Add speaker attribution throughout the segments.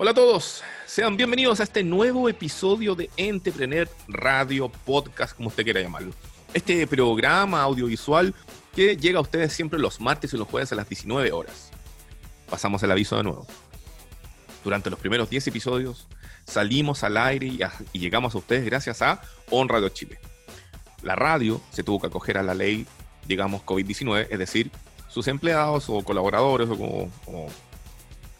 Speaker 1: Hola a todos, sean bienvenidos a este nuevo episodio de Entrepreneur Radio Podcast, como usted quiera llamarlo. Este programa audiovisual que llega a ustedes siempre los martes y los jueves a las 19 horas. Pasamos el aviso de nuevo. Durante los primeros 10 episodios salimos al aire y, llegamos a ustedes gracias a On Radio Chile. La radio se tuvo que acoger a la ley, digamos, COVID-19, es decir, sus empleados o colaboradores o, como,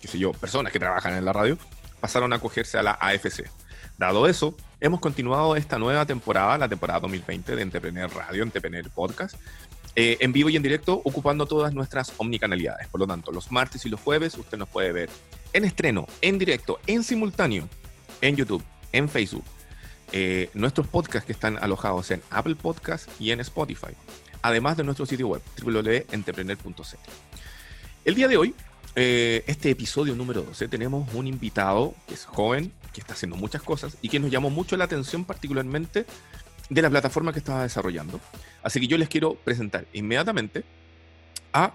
Speaker 1: qué sé yo, personas que trabajan en la radio, pasaron a acogerse a la AFC. Dado eso, hemos continuado esta nueva temporada, la temporada 2020 de Entrepreneur Radio, Entrepreneur Podcast, eh, en vivo y en directo, ocupando todas nuestras omnicanalidades. Por lo tanto, los martes y los jueves usted nos puede ver en estreno, en directo, en simultáneo, en YouTube, en Facebook. Eh, nuestros podcasts que están alojados en Apple Podcasts y en Spotify además de nuestro sitio web www.entrepreneur.cl. El día de hoy, eh, este episodio número 12, tenemos un invitado que es joven, que está haciendo muchas cosas y que nos llamó mucho la atención particularmente de la plataforma que estaba desarrollando. Así que yo les quiero presentar inmediatamente a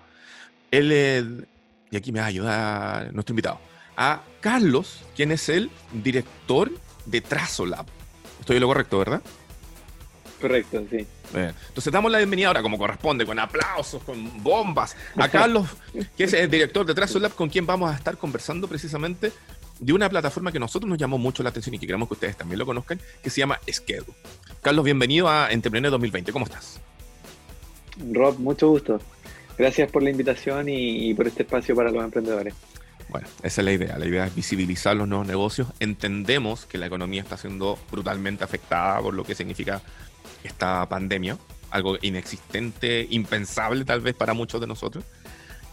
Speaker 1: él, y aquí me va a ayudar nuestro invitado, a Carlos, quien es el director de Trazolab. Estoy en lo correcto, ¿verdad?
Speaker 2: Correcto, sí.
Speaker 1: Entonces damos la bienvenida ahora como corresponde, con aplausos, con bombas, a Carlos, que es el director de Trazo Lab, con quien vamos a estar conversando precisamente de una plataforma que a nosotros nos llamó mucho la atención y que queremos que ustedes también lo conozcan, que se llama Schedule. Carlos, bienvenido a Entrepreneur 2020. ¿Cómo estás?
Speaker 2: Rob, mucho gusto. Gracias por la invitación y, por este espacio para los emprendedores.
Speaker 1: Bueno, esa es la idea. La idea es visibilizar los nuevos negocios. Entendemos que la economía está siendo brutalmente afectada por lo que significa esta pandemia, algo inexistente, impensable tal vez para muchos de nosotros,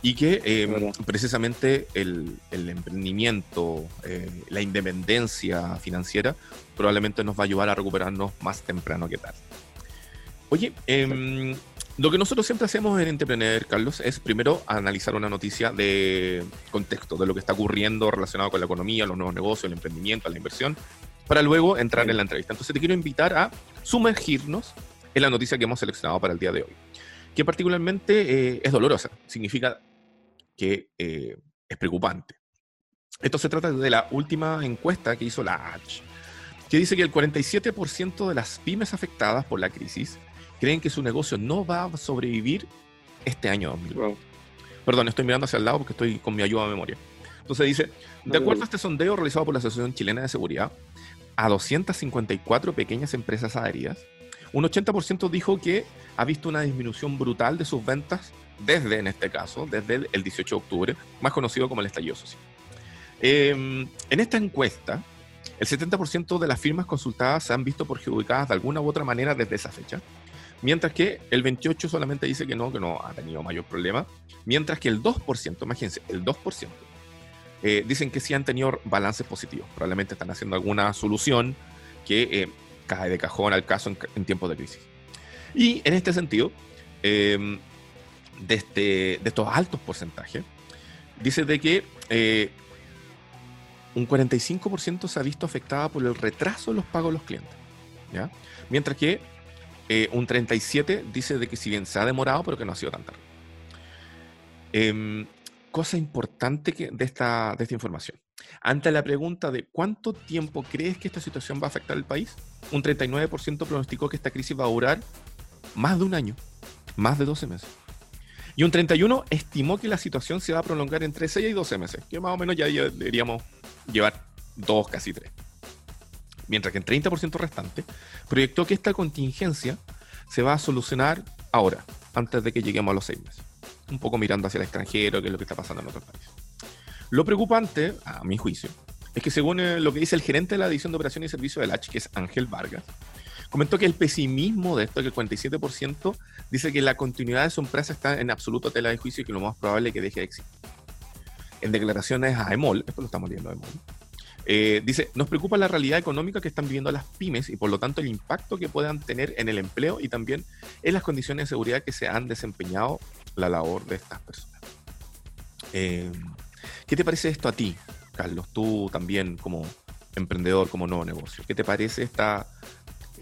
Speaker 1: y que eh, precisamente el, emprendimiento, eh, la independencia financiera, probablemente nos va a ayudar a recuperarnos más temprano que tarde. Oye, em, lo que nosotros siempre hacemos en Entrepreneur, Carlos, es primero analizar una noticia de contexto, de lo que está ocurriendo relacionado con la economía, los nuevos negocios, el emprendimiento, la inversión, para luego entrar en la entrevista. Entonces te quiero invitar a sumergirnos en la noticia que hemos seleccionado para el día de hoy, que particularmente eh, es dolorosa, significa que eh, es preocupante. Esto se trata de la última encuesta que hizo la H, que dice que el 47% de las pymes afectadas por la crisis creen que su negocio no va a sobrevivir este año 2020. Perdón, estoy mirando hacia el lado porque estoy con mi ayuda de memoria. Entonces dice, de acuerdo a este sondeo realizado por la Asociación Chilena de Seguridad, a 254 pequeñas empresas adheridas, un 80% dijo que ha visto una disminución brutal de sus ventas desde, en este caso, desde el 18 de octubre, más conocido como el estallido social. Em, en esta encuesta, el 70% de las firmas consultadas se han visto perjudicadas de alguna u otra manera desde esa fecha, mientras que el 28% solamente dice que no, que no ha tenido mayor problema, mientras que el 2%, imagínense, el 2%, eh, dicen que sí han tenido balances positivos. Probablemente están haciendo alguna solución que eh, cae de cajón al caso en, tiempos de crisis. Y en este sentido, em, de, este, de, estos altos porcentajes, dice de que eh, un 45% se ha visto afectada por el retraso de los pagos de los clientes. Mientras que un 37% dice de que si bien se ha demorado, pero que no ha sido tan tarde. Cosa importante de, esta, de esta información. Ante la pregunta de cuánto tiempo crees que esta situación va a afectar al país, un 39% pronosticó que esta crisis va a durar más de un año, más de 12 meses. Y un 31% estimó que la situación se va a prolongar entre 6 y 12 meses, que más o menos ya deberíamos llevar dos, casi tres. Mientras que el 30% restante proyectó que esta contingencia se va a solucionar ahora, antes de que lleguemos a los 6 meses un poco mirando hacia el extranjero, que es lo que está pasando en otros países. Lo preocupante, a mi juicio, es que según eh, lo que dice el gerente de la División de Operación y Servicio del H, que es Ángel Vargas, comentó que el pesimismo de esto, que el 47%, dice que la continuidad de su empresa está en absoluto tela de juicio y que lo más probable es que deje de existir. En declaraciones a EMOL, esto lo estamos leyendo a EMOL, eh, dice, nos preocupa la realidad económica que están viviendo las pymes y por lo tanto el impacto que puedan tener en el empleo y también en las condiciones de seguridad que se han desempeñado la labor de estas personas. Eh, ¿Qué te parece esto a ti, Carlos? Tú también como emprendedor, como nuevo negocio. ¿Qué te parece esta,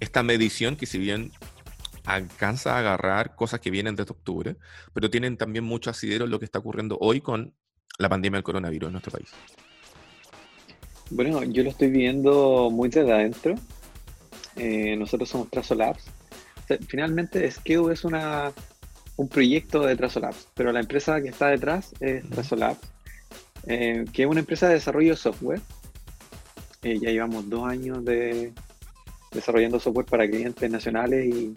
Speaker 1: esta medición que si bien alcanza a agarrar cosas que vienen desde octubre, pero tienen también mucho asidero en lo que está ocurriendo hoy con la pandemia del coronavirus en nuestro país?
Speaker 2: Bueno, yo lo estoy viendo muy desde adentro. Eh, nosotros somos Trazo Labs. finalmente, Skew es una, un proyecto de Trazo Labs, pero la empresa que está detrás es Trazo Labs, eh, que es una empresa de desarrollo de software. Eh, ya llevamos dos años de desarrollando software para clientes nacionales y,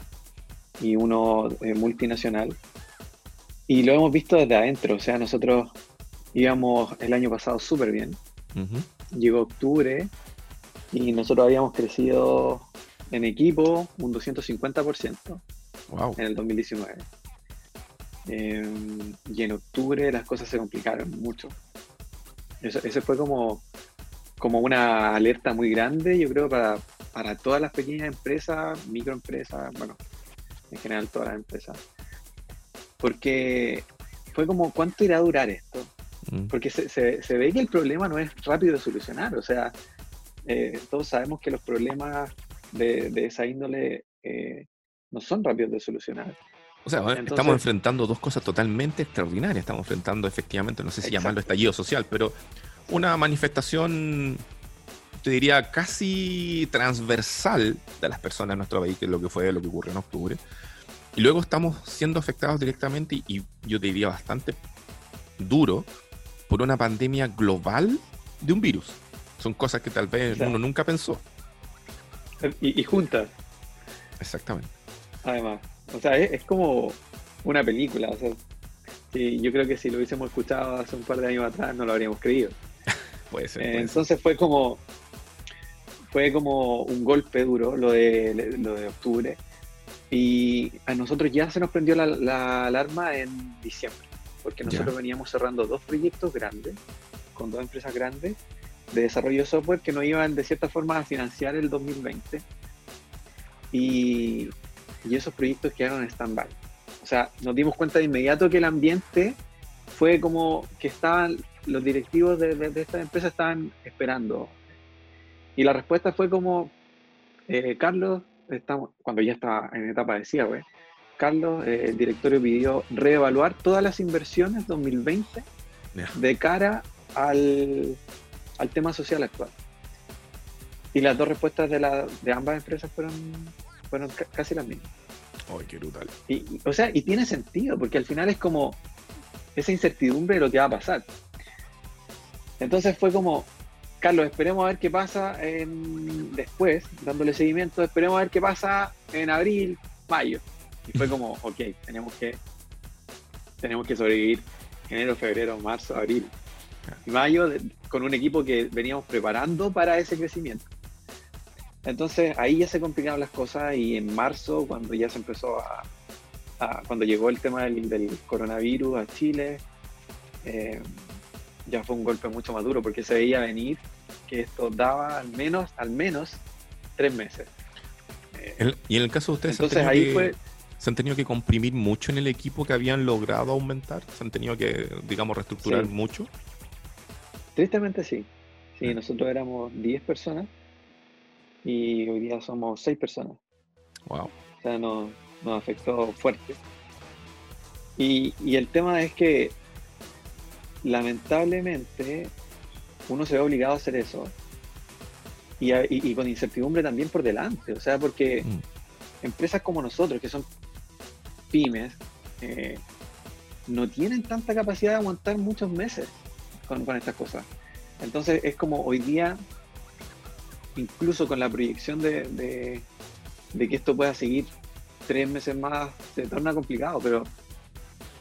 Speaker 2: y uno multinacional. Y lo hemos visto desde adentro, o sea, nosotros íbamos el año pasado súper bien. Llegó octubre y nosotros habíamos crecido en equipo un 250% wow. en el 2019. Em, y en octubre las cosas se complicaron mucho. Eso, fue como, como una alerta muy grande, yo creo, para, para todas las pequeñas empresas, microempresas, bueno, en general todas las empresas. Porque fue como, ¿cuánto irá a durar esto? Mm. Porque se, se, ve que el problema no es rápido de solucionar. O sea, eh, todos sabemos que los problemas de, de esa índole eh, no son rápidos de solucionar.
Speaker 1: O sea, estamos enfrentando dos cosas totalmente extraordinarias. Estamos enfrentando efectivamente, no sé si llamarlo estallido social, pero una manifestación, te diría, casi transversal de las personas en nuestro país, que es lo que fue lo que ocurrió en octubre. Y luego estamos siendo afectados directamente y yo te diría bastante duro por una pandemia global de un virus. Son cosas que tal vez uno nunca pensó.
Speaker 2: Y, juntas.
Speaker 1: Exactamente.
Speaker 2: Además, o sea, es, como una película. O sea, yo creo que si lo hubiésemos escuchado hace un par de años atrás no lo habríamos creído.
Speaker 1: puede ser.
Speaker 2: entonces fue como fue como un golpe duro lo de, lo de octubre. Y a nosotros ya se nos prendió la, la alarma en diciembre porque nosotros veníamos cerrando dos proyectos grandes, con dos empresas grandes, de desarrollo de software que nos iban de cierta forma a financiar el 2020. Y, y esos proyectos quedaron en stand-by. O sea, nos dimos cuenta de inmediato que el ambiente fue como que estaban, los directivos de, de, esta empresa estaban esperando. Y la respuesta fue como, eh, Carlos, estamos, cuando ya estaba en etapa de cierre, Carlos, eh, el directorio pidió reevaluar todas las inversiones 2020 de cara al, tema social actual. Y las dos respuestas de, la, de ambas empresas fueron, fueron casi las mismas.
Speaker 1: ¡Ay, qué brutal!
Speaker 2: Y, o sea, y tiene sentido, porque al final es como esa incertidumbre de lo que va a pasar. Entonces fue como, Carlos, esperemos a ver qué pasa en, después, dándole seguimiento, esperemos a ver qué pasa en abril, mayo. Y fue como, ok, tenemos que, tenemos que sobrevivir enero, febrero, marzo, abril y mayo con un equipo que veníamos preparando para ese crecimiento. Entonces ahí ya se complicaron las cosas y en marzo, cuando ya se empezó a, cuando llegó el tema del, coronavirus a Chile, eh, ya fue un golpe mucho más duro porque se veía venir que esto daba al menos, al menos tres meses.
Speaker 1: y en el caso de ustedes,
Speaker 2: entonces ahí fue
Speaker 1: se han tenido que comprimir mucho en el equipo que habían logrado aumentar, se han tenido que, digamos, reestructurar mucho.
Speaker 2: Tristemente sí. Sí, nosotros éramos 10 personas y hoy día somos 6 personas.
Speaker 1: Wow.
Speaker 2: O sea, nos, afectó fuerte. Y, el tema es que lamentablemente uno se ve obligado a hacer eso y, con incertidumbre también por delante, o sea, porque mm. empresas como nosotros, que son pymes eh, no tienen tanta capacidad de aguantar muchos meses con, estas cosas. Entonces es como hoy día, incluso con la proyección de, que esto pueda seguir tres meses más, se torna complicado, pero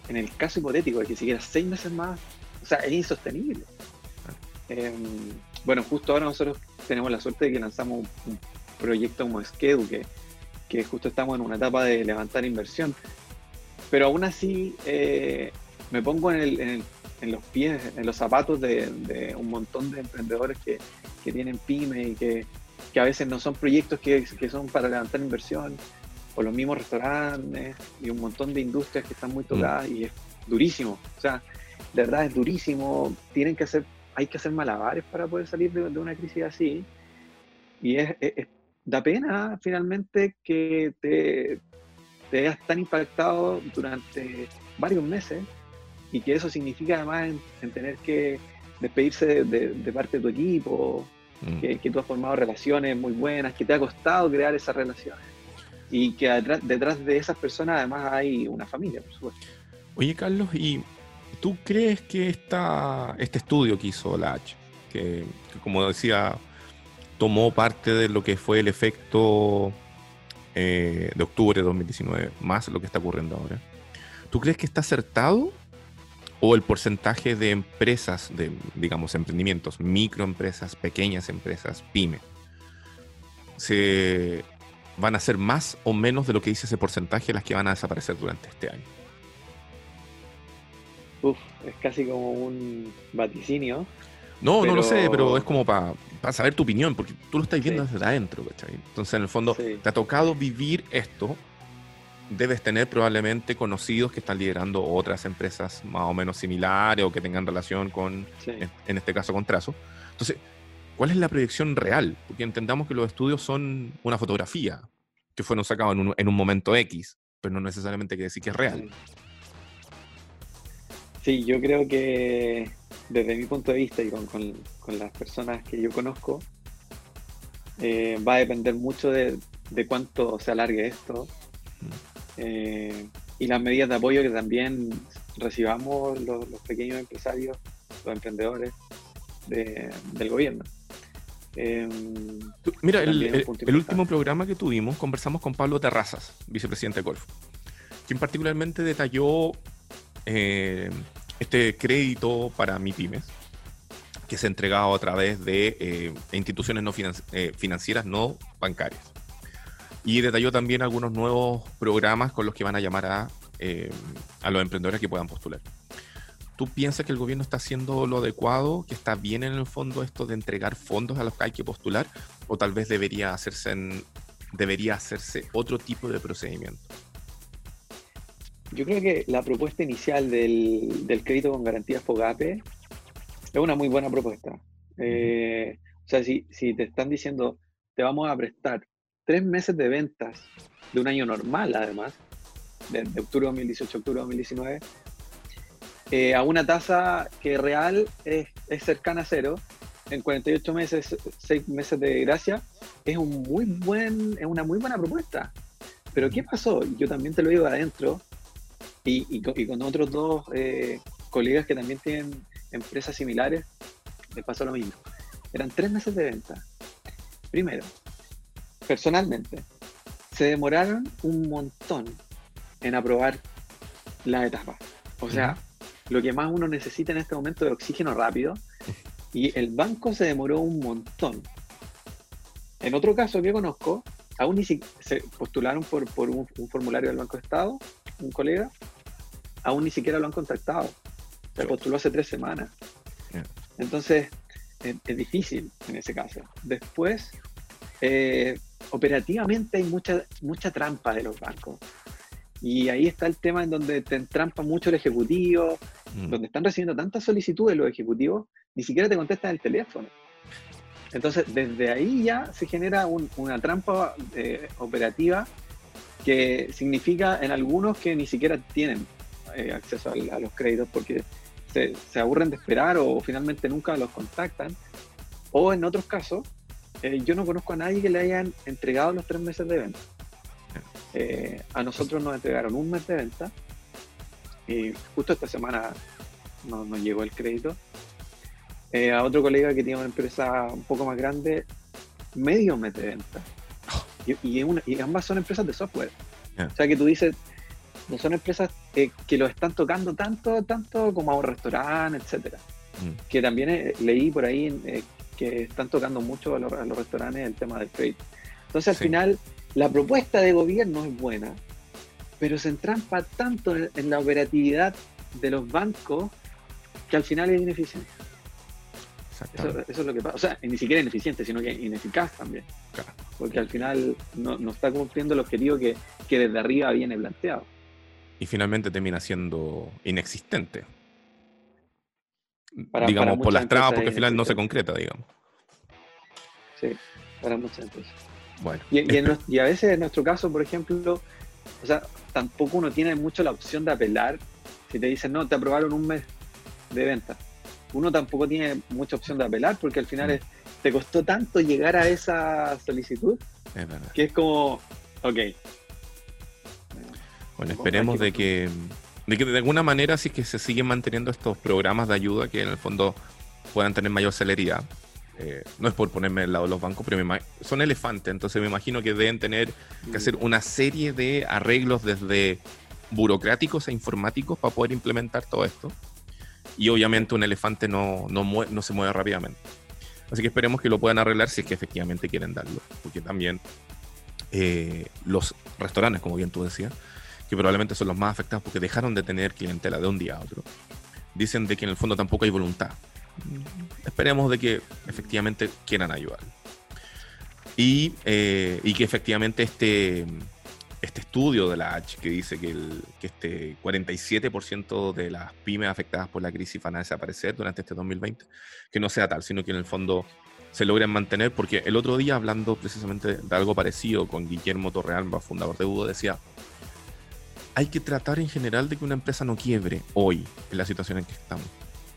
Speaker 2: en el caso hipotético de que siguiera seis meses más, o sea, es insostenible. Em, bueno, justo ahora nosotros tenemos la suerte de que lanzamos un, proyecto como Skedu, que, que justo estamos en una etapa de levantar inversión. Pero aún así eh, me pongo en, los pies, en los zapatos de, un montón de emprendedores que, tienen pyme y que, a veces no son proyectos que, son para levantar inversión, o los mismos restaurantes y un montón de industrias que están muy tocadas mm. y es durísimo. O sea, de verdad es durísimo. Tienen que hacer, hay que hacer malabares para poder salir de, una crisis así. Y es, da pena finalmente que te, te veas tan impactado durante varios meses y que eso significa además en, tener que despedirse de, parte de tu equipo mm. que, tú has formado relaciones muy buenas, que te ha costado crear esas relaciones. Y que detrás, de esas personas además hay una familia, por supuesto.
Speaker 1: Oye, Carlos, ¿y tú crees que esta, este estudio que hizo la H, que, como decía, tomó parte de lo que fue el efecto eh, de octubre de 2019, más lo que está ocurriendo ahora, ¿tú crees que está acertado o el porcentaje de empresas, de, digamos, emprendimientos, microempresas, pequeñas empresas, pyme, se van a ser más o menos de lo que dice ese porcentaje las que van a desaparecer durante este año?
Speaker 2: Uf, es casi como un vaticinio.
Speaker 1: No, no lo sé, pero es como para saber tu opinión, porque tú lo estás viendo desde adentro, ¿cachai? Entonces, en el fondo, te ha tocado vivir esto debes tener probablemente conocidos que están liderando otras empresas más o menos similares o que tengan relación con, en este caso, con Trazo. Entonces, ¿cuál es la proyección real? Porque entendamos que los estudios son una fotografía que fueron sacados en un, en un momento X, pero no necesariamente quiere decir que es real.
Speaker 2: Sí, yo creo que desde mi punto de vista y con, con, las personas que yo conozco, eh, va a depender mucho de, de cuánto se alargue esto, eh, y las medidas de apoyo que también recibamos los, pequeños empresarios, los emprendedores del gobierno.
Speaker 1: Em, mira, el, último programa que tuvimos, conversamos con Pablo Terrazas, vicepresidente de Golf, quien particularmente detalló eh, este crédito para MIPIMES, que se ha entregado a través de eh, instituciones no financieras no bancarias y detalló también algunos nuevos programas con los que van a llamar a, eh, a los emprendedores que puedan postular. ¿Tú piensas que el gobierno está haciendo lo adecuado, que está bien en el fondo esto de entregar fondos a los que hay que postular? ¿O tal vez debería hacerse, debería hacerse otro tipo de procedimiento?
Speaker 2: Yo creo que la propuesta inicial del, del crédito con garantías FOGAPE es una muy buena propuesta. Eh, o sea, si, si te están diciendo, te vamos a prestar tres meses de ventas de un año normal, además, de, octubre de 2018 octubre de 2019, eh, a una tasa que real es, cercana a cero, en 48 meses, 6 meses de gracia, es, un muy buen, es una muy buena propuesta. Pero ¿qué pasó? Yo también te lo digo adentro, y, con, otros dos eh, colegas que también tienen empresas similares, les pasó lo mismo. Eran tres meses de venta. Primero, personalmente, se demoraron un montón en aprobar la etapa. O sea, lo que más uno necesita en este momento es oxígeno rápido y el banco se demoró un montón. En otro caso que conozco, aún ni se postularon por, un, formulario del Banco de Estado, un colega, aún ni siquiera lo han contactado. Se postuló hace tres semanas. Entonces, es, difícil en ese caso. Después, eh, operativamente hay mucha, mucha trampa de los bancos. Y ahí está el tema en donde te entrampa mucho el ejecutivo, mm. donde están recibiendo tantas solicitudes los ejecutivos, ni siquiera te contestan el teléfono. Entonces, desde ahí ya se genera una trampa eh, operativa que significa en algunos que ni siquiera tienen eh, acceso a, los créditos porque se, se, aburren de esperar o finalmente nunca los contactan. O en otros casos, eh, yo no conozco a nadie que le hayan entregado los tres meses de venta. Eh, a nosotros nos entregaron un mes de venta y justo esta semana nos, llegó el crédito. Eh, a otro colega que tiene una empresa un poco más grande, medio mes de venta. Y, y, ambas son empresas de software. O sea que tú dices, no son empresas que lo están tocando tanto, tanto como a un restaurante, etcétera. Mm. Que también leí por ahí que están tocando mucho a los, restaurantes el tema del crédito. Entonces, al final, la propuesta de gobierno es buena, pero se entrampa tanto en, la operatividad de los bancos que al final es ineficiente. Eso, es lo que pasa. O sea, ni siquiera ineficiente, sino que ineficaz también. Porque al final no, está cumpliendo el objetivo que, que desde arriba viene planteado.
Speaker 1: Y finalmente termina siendo inexistente digamos, por las trabas, porque al final no se concreta, digamos.
Speaker 2: Sí, para muchas empresas. Bueno. Y, a veces en nuestro caso, por ejemplo, o sea, tampoco uno tiene mucho la opción de apelar si te dicen, no, te aprobaron un mes de venta. Uno tampoco tiene mucha opción de apelar porque al final mm. es, te costó tanto llegar a esa solicitud
Speaker 1: Es verdad.
Speaker 2: que es como, ok.
Speaker 1: Bueno, esperemos de que, de que de alguna manera, si es que se siguen manteniendo estos programas de ayuda, que en el fondo puedan tener mayor celeridad. Eh, no es por ponerme al lado de los bancos, pero son elefantes, entonces me imagino que deben tener que hacer una serie de arreglos desde burocráticos e informáticos para poder implementar todo esto. Y obviamente un elefante no, no, no se mueve rápidamente. Así que esperemos que lo puedan arreglar si es que efectivamente quieren darlo. Porque también eh, los restaurantes, como bien tú decías, que probablemente son los más afectados porque dejaron de tener clientela de un día a otro, dicen de que en el fondo tampoco hay voluntad. Esperemos de que efectivamente quieran ayudar. Y, eh, y que efectivamente este, este estudio de la H que dice que, el, que este 47% de las pymes afectadas por la crisis van a desaparecer durante este 2020, que no sea tal, sino que en el fondo se logren mantener, porque el otro día hablando precisamente de algo parecido con Guillermo Torrealba, fundador de Udo, decía, hay que tratar en general de que una empresa no quiebre hoy en la situación en que estamos.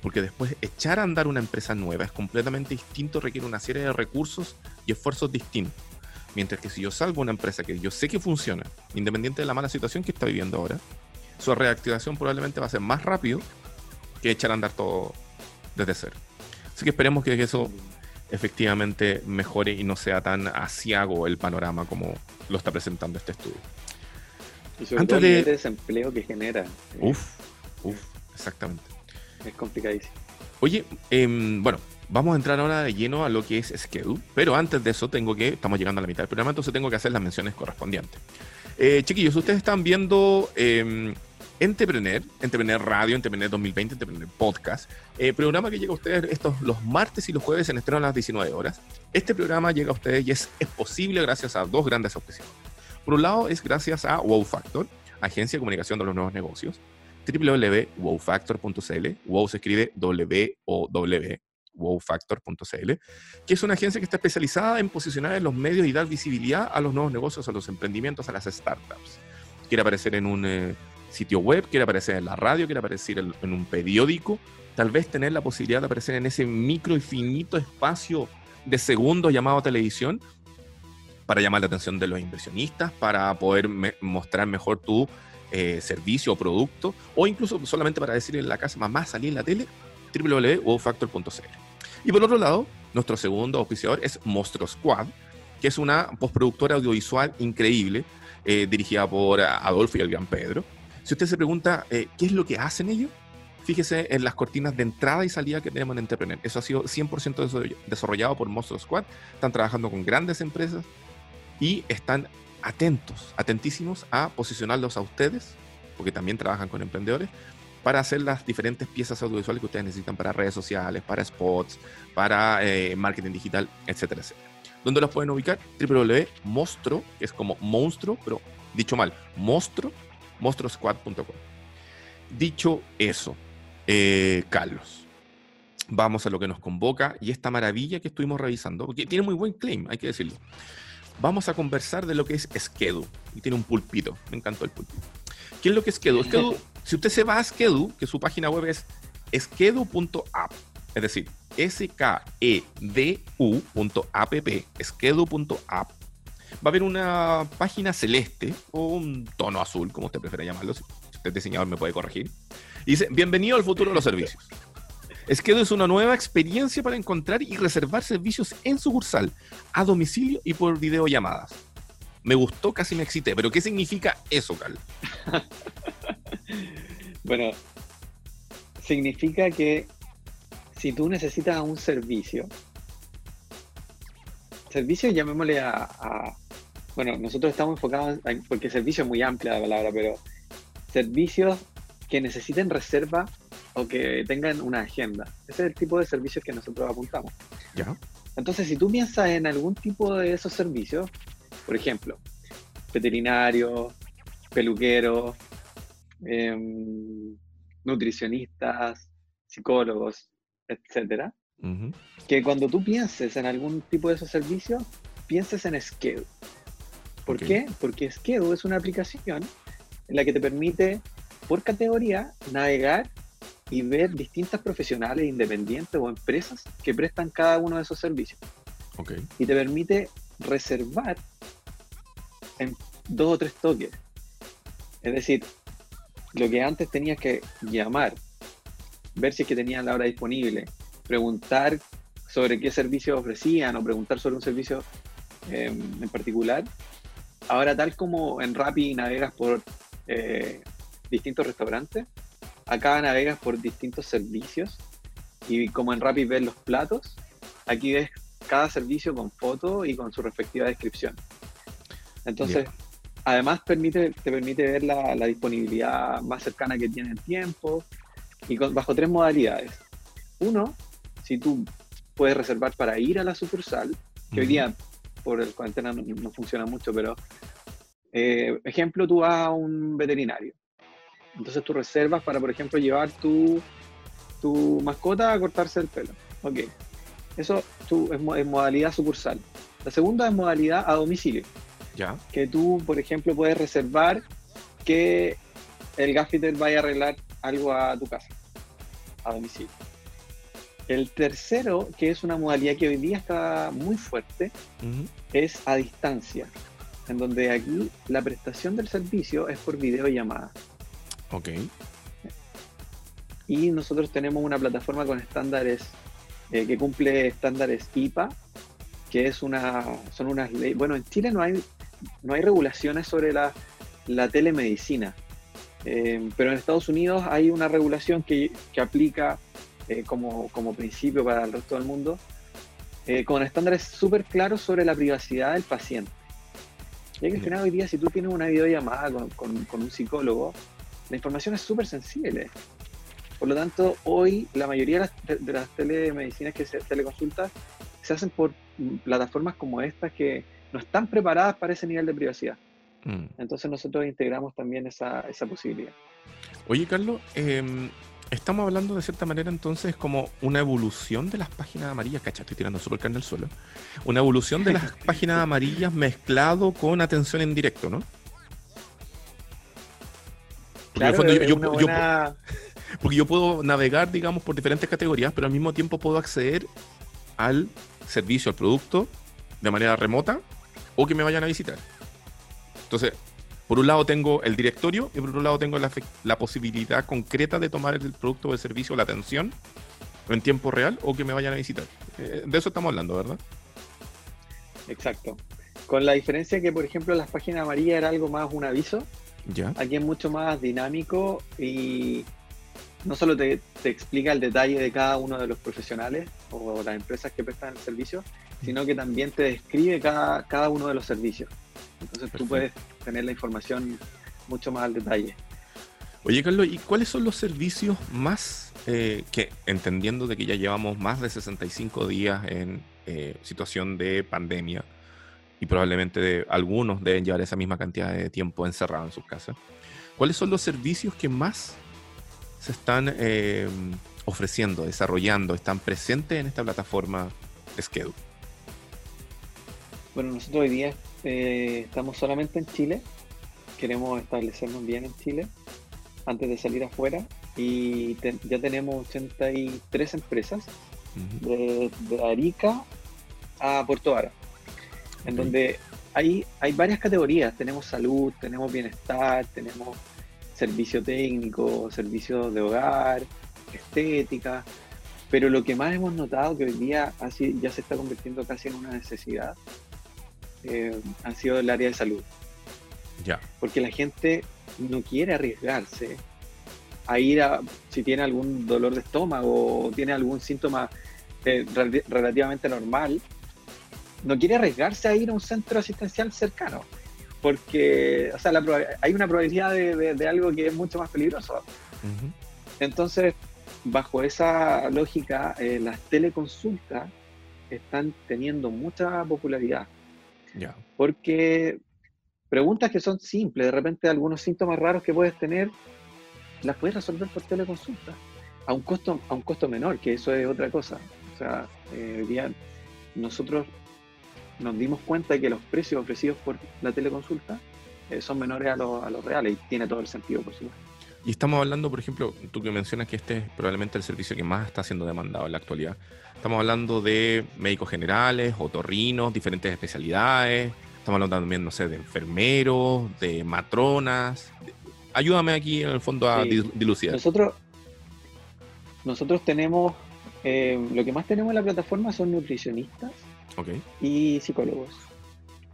Speaker 1: Porque después echar a andar una empresa nueva es completamente distinto, requiere una serie de recursos y esfuerzos distintos. Mientras que si yo salvo una empresa que yo sé que funciona, independiente de la mala situación que está viviendo ahora, su reactivación probablemente va a ser más rápido que echar a andar todo desde cero. Así que esperemos que eso efectivamente mejore y no sea tan asiago el panorama como lo está presentando este estudio.
Speaker 2: Y sobre
Speaker 1: Antes
Speaker 2: todo el
Speaker 1: de-
Speaker 2: nivel de desempleo que genera. eh,
Speaker 1: Uf, uf, exactamente.
Speaker 2: Es complicadísimo.
Speaker 1: Oye, em, bueno, vamos a entrar ahora de lleno a lo que es Schedule, pero antes de eso tengo que, estamos llegando a la mitad del programa, entonces tengo que hacer las menciones correspondientes. Eh, chiquillos, ustedes están viendo em, Entrepreneur, Entrepreneur Radio, Entrepreneur 2020, Entrepreneur Podcast, eh, programa que llega a ustedes estos los martes y los jueves en estreno a las 19 horas. Este programa llega a ustedes y es, es posible gracias a dos grandes auspiciadores. Por un lado, es gracias a Wow Factor, agencia de comunicación de los nuevos negocios, www.wowfactor.cl, wow se escribe W-O-W, wowfactor.cl, que es una agencia que está especializada en posicionar en los medios y dar visibilidad a los nuevos negocios, a los emprendimientos, a las startups. Quiere aparecer en un eh, sitio web, quiere aparecer en la radio, quiere aparecer en, en un periódico, tal vez tener la posibilidad de aparecer en ese micro y finito espacio de segundos llamado televisión para llamar la atención de los inversionistas, para poder me- mostrar mejor tu eh, servicio o producto, o incluso solamente para decir en la casa, mamá, salí en la tele, www.wowfactor.cl. Y por otro lado, nuestro segundo auspiciador es Monstro Squad, que es una postproductora audiovisual increíble, eh, dirigida por Adolfo y el Gran Pedro. Si usted se pregunta eh, qué es lo que hacen ellos, fíjese en las cortinas de entrada y salida que tenemos en Entrepreneur. Eso ha sido 100% desarroll- desarrollado por Monstro Squad. Están trabajando con grandes empresas y están atentos, atentísimos a posicionarlos a ustedes, porque también trabajan con emprendedores, para hacer las diferentes piezas audiovisuales que ustedes necesitan para redes sociales, para spots, para eh, marketing digital, etcétera, etcétera. ¿Dónde los pueden ubicar? www.monstro, que es como monstruo, pero dicho mal, monstruo, monstrosquad.com. Dicho eso, eh, Carlos, vamos a lo que nos convoca y esta maravilla que estuvimos revisando, porque tiene muy buen claim, hay que decirlo. Vamos a conversar de lo que es Skedu. Y tiene un pulpito. Me encantó el pulpito. ¿Qué es lo que es Skedu? Skedu, si usted se va a Skedu, que su página web es skedu.app, es decir, E S-K-E-D-U.app, skedu.app, va a haber una página celeste o un tono azul, como usted prefiera llamarlo. Si usted es diseñador, me puede corregir. Y dice: Bienvenido al futuro de los servicios. Skedu es una nueva experiencia para encontrar y reservar servicios en sucursal, a domicilio y por videollamadas. Me gustó, casi me excité, pero ¿qué significa eso, Cal?
Speaker 2: Bueno, significa que si tú necesitas un servicio, servicio llamémosle a, a- bueno, nosotros estamos enfocados, en- porque servicio es muy amplia la palabra, pero servicios que necesiten reserva o que tengan una agenda. Ese es el tipo de servicios que nosotros apuntamos.
Speaker 1: ¿Ya?
Speaker 2: Entonces, si tú piensas en algún tipo de esos servicios, por ejemplo, veterinario, peluquero, em, nutricionistas, psicólogos, etcétera, que cuando tú pienses en algún tipo de esos servicios, pienses en Skedu. ¿Por qué? Porque Skedu es una aplicación en la que te permite, por categoría, navegar y ver distintas profesionales independientes o empresas que prestan cada uno de esos servicios.
Speaker 1: Okay.
Speaker 2: Y te permite reservar en dos o tres toques. Es decir, lo que antes tenías que llamar, ver si es que tenían la hora disponible, preguntar sobre qué servicios ofrecían o preguntar sobre un servicio em, en particular. Ahora, tal como en Rappi navegas por eh, distintos restaurantes, acá navegas por distintos servicios y como en Rappi ves los platos, aquí ves cada servicio con foto y con su respectiva descripción. Entonces, además permite, te permite ver la, disponibilidad más cercana que tiene el tiempo y bajo tres modalidades. Uno, si tú puedes reservar para ir a la sucursal, que hoy día por el cuarentena no, funciona mucho, pero eh, ejemplo, tú vas a un veterinario. Entonces tú reservas para, por ejemplo, llevar tu, tu mascota a cortarse el pelo. Ok. Eso tú, es, es modalidad sucursal. La segunda es modalidad a domicilio.
Speaker 1: Ya.
Speaker 2: Que tú, por ejemplo, puedes reservar que el gaffiter vaya a arreglar algo a tu casa, a domicilio. El tercero, que es una modalidad que hoy día está muy fuerte, es a distancia, en donde aquí la prestación del servicio es por videollamada.
Speaker 1: Ok.
Speaker 2: Y nosotros tenemos una plataforma con estándares eh, que cumple estándares IPA, que es una, son unas leyes. Bueno, en Chile no hay, no hay regulaciones sobre la, la telemedicina, eh, pero en Estados Unidos hay una regulación que, que aplica eh, como, como, principio para el resto del mundo, con estándares súper claros sobre la privacidad del paciente. Y que al final hoy día, si tú tienes una videollamada con, con, con un psicólogo, la información es súper sensible. Por lo tanto, hoy la mayoría de las, de las telemedicinas que se teleconsultas se hacen por plataformas como estas que no están preparadas para ese nivel de privacidad. Mm. Entonces nosotros integramos también esa, esa posibilidad.
Speaker 1: Oye, Carlos, eh, estamos hablando de cierta manera entonces como una evolución de las páginas amarillas, cacha, estoy tirando súper carne al suelo, una evolución de las páginas amarillas mezclado con atención en directo, ¿no? Porque, yo, porque yo puedo navegar, digamos, por diferentes categorías, pero al mismo tiempo puedo acceder al servicio, al producto, de manera remota o que me vayan a visitar. Entonces, por un lado tengo el directorio y por otro lado tengo la, posibilidad concreta de tomar el producto o el servicio, la atención, en tiempo real o que me vayan a visitar. Eh, de eso estamos hablando, ¿verdad?
Speaker 2: Exacto. Con la diferencia que, por ejemplo, las páginas amarillas era algo más un aviso. Aquí es mucho más dinámico y no solo te, explica el detalle de cada uno de los profesionales o las empresas que prestan el servicio, sino que también te describe cada, cada uno de los servicios. Entonces tú puedes tener la información mucho más al detalle.
Speaker 1: Oye, Carlos, ¿y cuáles son los servicios más eh, que, entendiendo de que ya llevamos más de 65 días en eh, situación de pandemia y probablemente algunos deben llevar esa misma cantidad de tiempo encerrado en sus casas, ¿cuáles son los servicios que más se están eh, ofreciendo, desarrollando, están presentes en esta plataforma Schedule?
Speaker 2: Bueno, nosotros hoy día eh, estamos solamente en Chile, queremos establecernos bien en Chile antes de salir afuera. Y ya tenemos 83 empresas de, Arica a Puerto Vara, en donde hay, hay varias categorías, tenemos salud, tenemos bienestar, tenemos servicio técnico, servicio de hogar, estética, pero lo que más hemos notado que hoy día así ya se está convirtiendo casi en una necesidad eh, han sido el área de salud.
Speaker 1: Ya.
Speaker 2: Porque la gente no quiere arriesgarse a ir a, si tiene algún dolor de estómago o tiene algún síntoma eh, relativamente normal, no quiere arriesgarse a ir a un centro asistencial cercano. Porque, o sea, hay una probabilidad de, algo que es mucho más peligroso. Entonces, bajo esa lógica, eh, las teleconsultas están teniendo mucha popularidad. Porque preguntas que son simples, de repente algunos síntomas raros que puedes tener, las puedes resolver por teleconsulta, a un costo, a un costo menor, que eso es otra cosa. O sea, eh, nosotros nos dimos cuenta de que los precios ofrecidos por la teleconsulta eh, son menores a, a los reales y tiene todo el sentido, por supuesto.
Speaker 1: Y estamos hablando, por ejemplo, tú que mencionas que este es probablemente el servicio que más está siendo demandado en la actualidad. Estamos hablando de médicos generales, otorrinos, diferentes especialidades. Estamos hablando también, no sé, de enfermeros, de matronas. Ayúdame aquí en el fondo a dilucidar.
Speaker 2: Nosotros, nosotros tenemos, eh, lo que más tenemos en la plataforma son nutricionistas y psicólogos.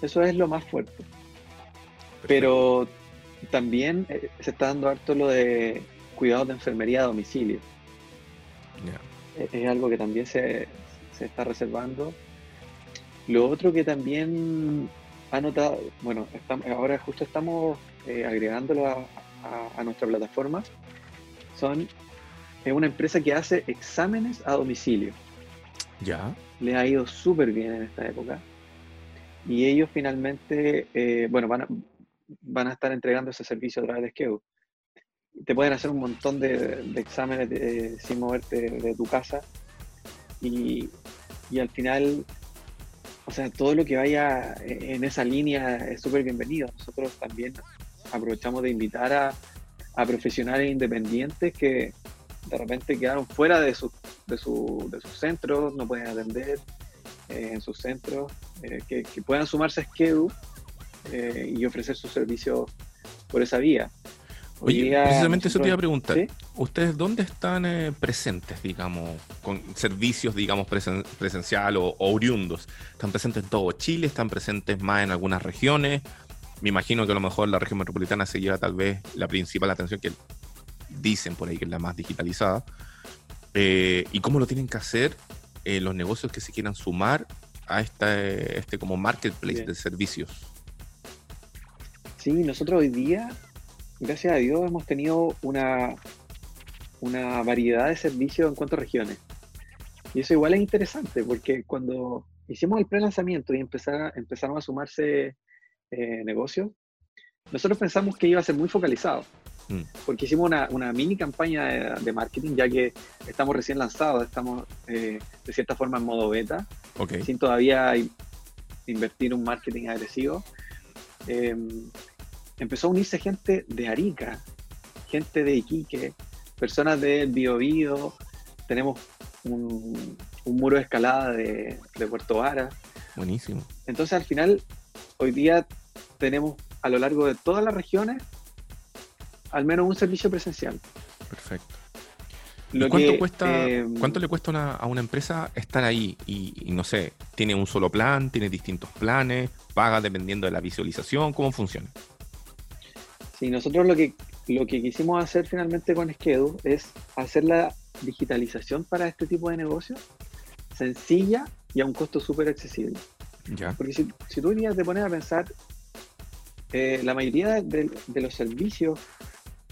Speaker 2: Eso es lo más fuerte. Pero también eh, se está dando harto lo de cuidados de enfermería a domicilio. Es, algo que también se, está reservando. Lo otro que también ha notado, bueno, ahora justo estamos eh, agregándolo a, nuestra plataforma, son es una empresa que hace exámenes a domicilio.
Speaker 1: Ya.
Speaker 2: Le ha ido súper bien en esta época. Y ellos finalmente, eh, bueno, van a, van a estar entregando ese servicio a través de Skeu. Te pueden hacer un montón de, exámenes sin moverte de, tu casa y, al final, o sea, todo lo que vaya en esa línea es súper bienvenido. Nosotros también aprovechamos de invitar a, profesionales independientes que de repente quedaron fuera de, su, de, sus centros, no pueden atender eh, en sus centros, eh, que, que, puedan sumarse a Skedu eh, y ofrecer su servicio por esa vía.
Speaker 1: Oye, precisamente eso te iba a preguntar. ¿Ustedes dónde están eh, presentes, digamos, con servicios, digamos, presencial o, oriundos? ¿Están presentes en todo Chile? ¿Están presentes más en algunas regiones? Me imagino que a lo mejor la región metropolitana se lleva tal vez la principal atención que dicen por ahí que es la más digitalizada. Eh, ¿Y cómo lo tienen que hacer los negocios que se quieran sumar a este, este como marketplace de servicios?
Speaker 2: Sí, nosotros hoy día, gracias a Dios, hemos tenido una, una variedad de servicios en cuanto a regiones. Y eso igual es interesante, porque cuando hicimos el pre-lanzamiento y empezaron a sumarse eh, negocios, nosotros pensamos que iba a ser muy focalizado, mm. porque hicimos una, mini campaña de, marketing, ya que estamos recién lanzados, estamos eh, de cierta forma en modo beta, sin todavía invertir un marketing agresivo. Em, empezó a unirse gente de Arica, gente de Iquique, personas de Biobío, tenemos un, muro de escalada de, Puerto Vara.
Speaker 1: Buenísimo.
Speaker 2: Entonces al final, hoy día tenemos a lo largo de todas las regiones al menos un servicio presencial.
Speaker 1: Perfecto. cuánto, cuesta, eh, ¿Cuánto le cuesta a una empresa estar ahí? Y, y, no sé, ¿tiene un solo plan? ¿Tiene distintos planes? ¿Paga dependiendo de la visualización? ¿Cómo funciona?
Speaker 2: Sí, nosotros lo que, lo que quisimos hacer finalmente con Skedu es hacer la digitalización para este tipo de negocio sencilla y a un costo súper accesible.
Speaker 1: Ya.
Speaker 2: Porque si, si, tú te pones a pensar, eh, la mayoría de, los servicios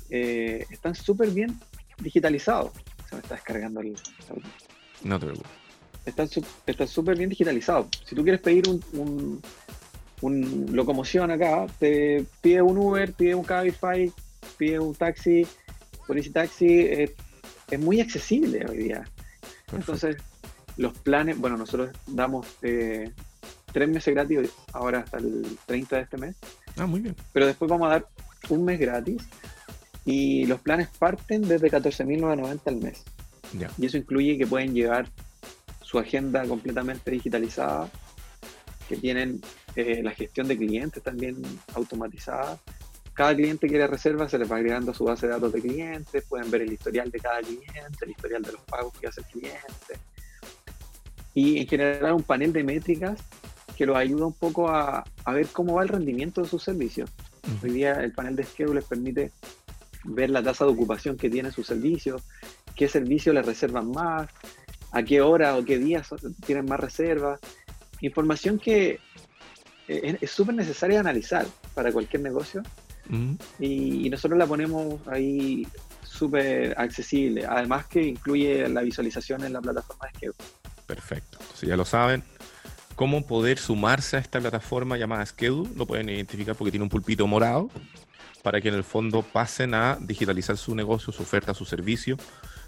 Speaker 2: eh, están súper bien digitalizados. Se me está descargando el...
Speaker 1: No te preocupes.
Speaker 2: Están súper bien digitalizados. Si tú quieres pedir un, un locomoción acá, te pide un Uber, pide un Cabify, pide un taxi, por ese taxi, es muy accesible hoy día. Entonces, los planes, bueno, nosotros damos eh, tres meses gratis ahora hasta el 30 de este mes.
Speaker 1: Ah, muy bien.
Speaker 2: Pero después vamos a dar un mes gratis y los planes parten desde 14.990 al mes. Y eso incluye que pueden llevar su agenda completamente digitalizada, que tienen eh, la gestión de clientes también automatizada. Cada cliente que le reserva se les va agregando a su base de datos de clientes, pueden ver el historial de cada cliente, el historial de los pagos que hace el cliente. Y en general un panel de métricas que los ayuda un poco a, a ver cómo va el rendimiento de sus servicios. Hoy día el panel de schedule les permite ver la tasa de ocupación que tiene su servicio, qué servicio les reservan más, a qué hora o qué días tienen más reservas. Información que es súper necesaria analizar para cualquier negocio. Y, nosotros la ponemos ahí súper accesible, además que incluye la visualización en la plataforma de Skew.
Speaker 1: Perfecto, entonces ya lo saben, cómo poder sumarse a esta plataforma llamada Schedule, lo pueden identificar porque tiene un pulpito morado, para que en el fondo pasen a digitalizar su negocio, su oferta, su servicio,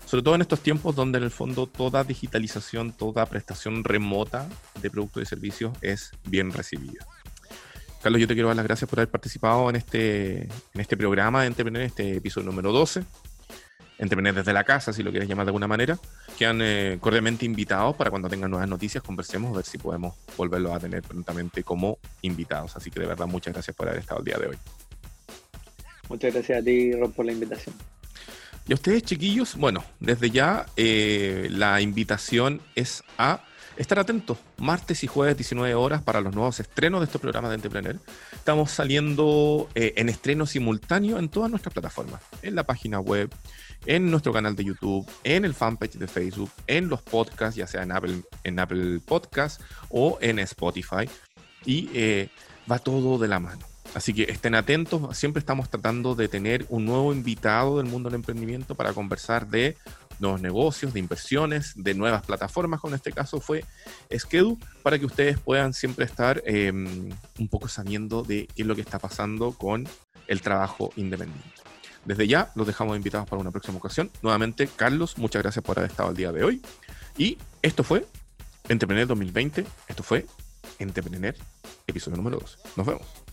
Speaker 1: sobre todo en estos tiempos donde en el fondo toda digitalización, toda prestación remota de productos y servicios es bien recibida. Carlos, yo te quiero dar las gracias por haber participado en este, en este programa de Entrepreneur, este episodio número 12. Entrepreneur desde la casa, si lo quieres llamar de alguna manera. Quedan eh, cordialmente invitados para cuando tengan nuevas noticias, conversemos, a ver si podemos volverlos a tener prontamente como invitados. Así que de verdad, muchas gracias por haber estado el día de hoy.
Speaker 2: Muchas gracias a ti, Rob, por la invitación.
Speaker 1: Y a ustedes, chiquillos, bueno, desde ya eh, la invitación es a estar atentos martes y jueves 19 horas para los nuevos estrenos de este programa de Entrepreneur. Estamos saliendo eh, en estreno simultáneo en todas nuestras plataformas, en la página web, en nuestro canal de YouTube, en el fanpage de Facebook, en los podcasts, ya sea en Apple, en Apple Podcasts o en Spotify. Y eh, va todo de la mano. Así que estén atentos, siempre estamos tratando de tener un nuevo invitado del mundo del emprendimiento para conversar de nuevos negocios, de inversiones, de nuevas plataformas, como en este caso fue Skedu, para que ustedes puedan siempre estar em, un poco sabiendo de qué es lo que está pasando con el trabajo independiente. Desde ya los dejamos invitados para una próxima ocasión. Nuevamente, Carlos, muchas gracias por haber estado el día de hoy. Y esto fue Entrepreneur 2020. Esto fue Entrepreneur, episodio número 2. Nos vemos.